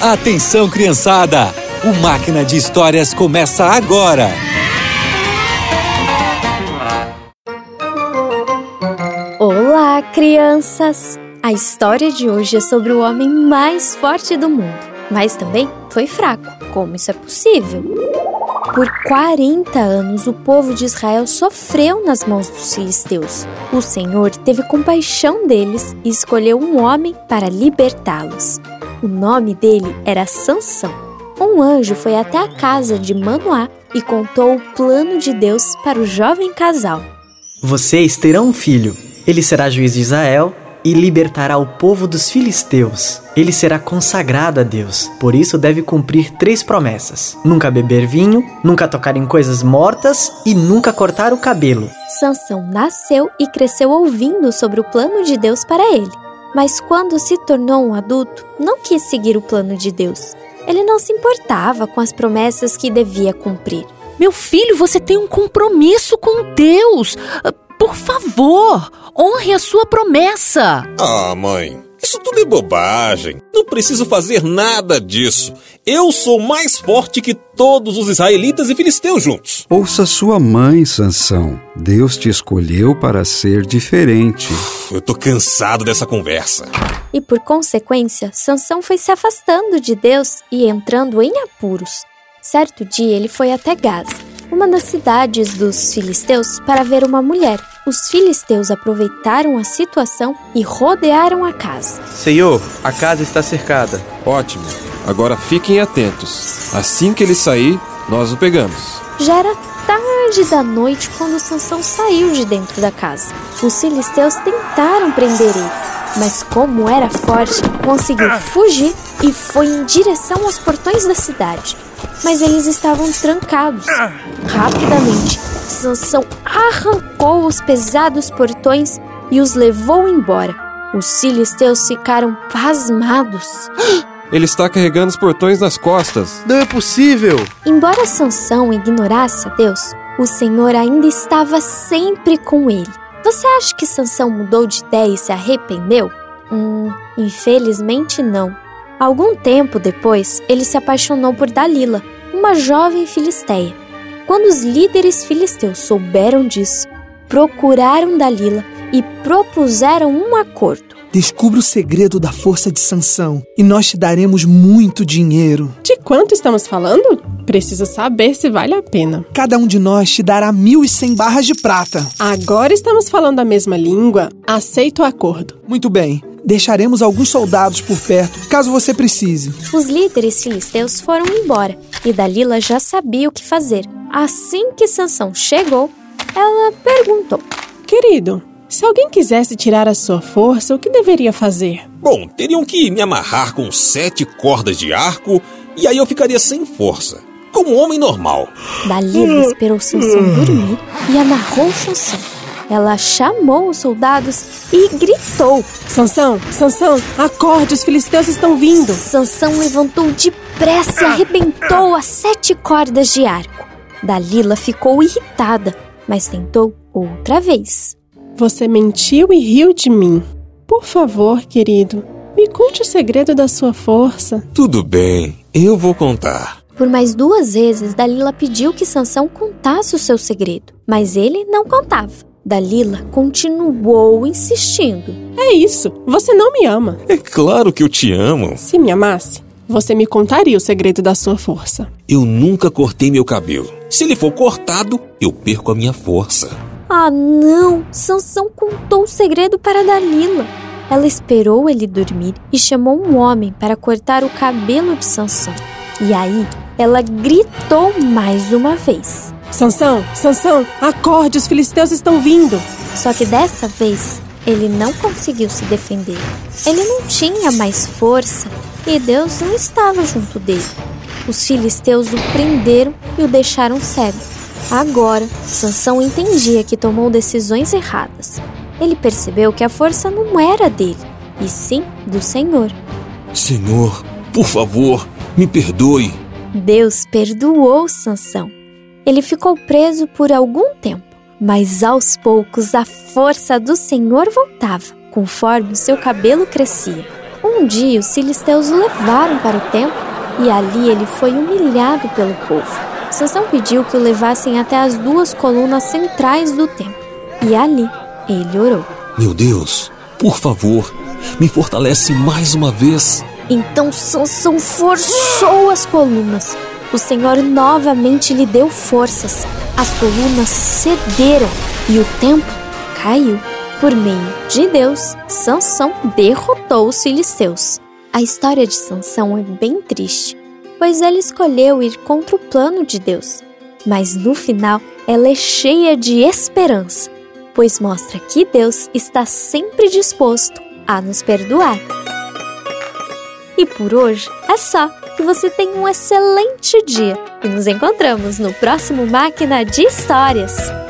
Atenção, criançada! O Máquina de Histórias começa agora! Olá, crianças! A história de hoje é sobre o homem mais forte do mundo, mas também foi fraco. Como isso é possível? Por 40 anos, o povo de Israel sofreu nas mãos dos filisteus. O Senhor teve compaixão deles e escolheu um homem para libertá-los. O nome dele era Sansão. Um anjo foi até a casa de Manoá e contou o plano de Deus para o jovem casal. Vocês terão um filho. Ele será juiz de Israel e libertará o povo dos filisteus. Ele será consagrado a Deus, por isso deve cumprir três promessas: nunca beber vinho, nunca tocar em coisas mortas e nunca cortar o cabelo. Sansão nasceu e cresceu ouvindo sobre o plano de Deus para ele. Mas quando se tornou um adulto, não quis seguir o plano de Deus. Ele não se importava com as promessas que devia cumprir. Meu filho, você tem um compromisso com Deus. Por favor, honre a sua promessa. Ah, mãe, isso tudo é bobagem. Não preciso fazer nada disso. Eu sou mais forte que todos os israelitas e filisteus juntos. Ouça sua mãe, Sansão. Deus te escolheu para ser diferente. Eu tô cansado dessa conversa. E por consequência, Sansão foi se afastando de Deus e entrando em apuros. Certo dia ele foi até Gaza, uma das cidades dos filisteus, para ver uma mulher. Os filisteus aproveitaram a situação e rodearam a casa. Senhor, a casa está cercada. Ótimo. Agora fiquem atentos. Assim que ele sair, nós o pegamos. Já era tarde da noite quando Sansão saiu de dentro da casa. Os filisteus tentaram prender ele, mas como era forte, conseguiu fugir e foi em direção aos portões da cidade. Mas eles estavam trancados. Rapidamente, Sansão arrancou os pesados portões e os levou embora. Os filisteus ficaram pasmados. Ele está carregando os portões nas costas. Não é possível! Embora Sansão ignorasse a Deus, o Senhor ainda estava sempre com ele. Você acha que Sansão mudou de ideia e se arrependeu? Hum, infelizmente não. Algum tempo depois, ele se apaixonou por Dalila, uma jovem filisteia. Quando os líderes filisteus souberam disso, procuraram Dalila e propuseram um acordo. Descubra o segredo da força de Sansão e nós te daremos muito dinheiro. De quanto estamos falando? Preciso saber se vale a pena. Cada um de nós te dará mil e cem barras de prata. Agora estamos falando a mesma língua. Aceito o acordo. Muito bem. Deixaremos alguns soldados por perto, caso você precise. Os líderes filisteus foram embora e Dalila já sabia o que fazer. Assim que Sansão chegou, ela perguntou: Querido, se alguém quisesse tirar a sua força, o que deveria fazer? Bom, teriam que me amarrar com sete cordas de arco e aí eu ficaria sem força, como um homem normal. Dalila esperou Sansão dormir e amarrou Sansão. Ela chamou os soldados e gritou: Sansão, Sansão, acorde, os filisteus estão vindo. Sansão levantou depressa e arrebentou as sete cordas de arco. Dalila ficou irritada, mas tentou outra vez. Você mentiu e riu de mim. Por favor, querido, me conte o segredo da sua força. Tudo bem, eu vou contar. Por mais duas vezes, Dalila pediu que Sansão contasse o seu segredo, mas ele não contava. Dalila continuou insistindo. É isso, você não me ama. É claro que eu te amo. Se me amasse, você me contaria o segredo da sua força. Eu nunca cortei meu cabelo. Se ele for cortado, eu perco a minha força. Ah, não! Sansão contou o segredo para Dalila. Ela esperou ele dormir e chamou um homem para cortar o cabelo de Sansão. E aí, ela gritou mais uma vez. Sansão, Sansão, acorde, os filisteus estão vindo. Só que dessa vez, ele não conseguiu se defender. Ele não tinha mais força e Deus não estava junto dele. Os filisteus o prenderam e o deixaram cego. Agora, Sansão entendia que tomou decisões erradas. Ele percebeu que a força não era dele, e sim do Senhor. Senhor, por favor, me perdoe. Deus perdoou Sansão. Ele ficou preso por algum tempo, mas aos poucos a força do Senhor voltava, conforme o seu cabelo crescia. Um dia os filisteus o levaram para o templo e ali ele foi humilhado pelo povo. Sansão pediu que o levassem até as duas colunas centrais do templo e ali ele orou. Meu Deus, por favor, me fortalece mais uma vez. Então Sansão forçou as colunas. O Senhor novamente lhe deu forças. As colunas cederam e o templo caiu. Por meio de Deus, Sansão derrotou os filisteus. A história de Sansão é bem triste, pois ele escolheu ir contra o plano de Deus. Mas no final, ela é cheia de esperança, pois mostra que Deus está sempre disposto a nos perdoar. E por hoje é só. Você tenha um excelente dia e nos encontramos no próximo Máquina de Histórias.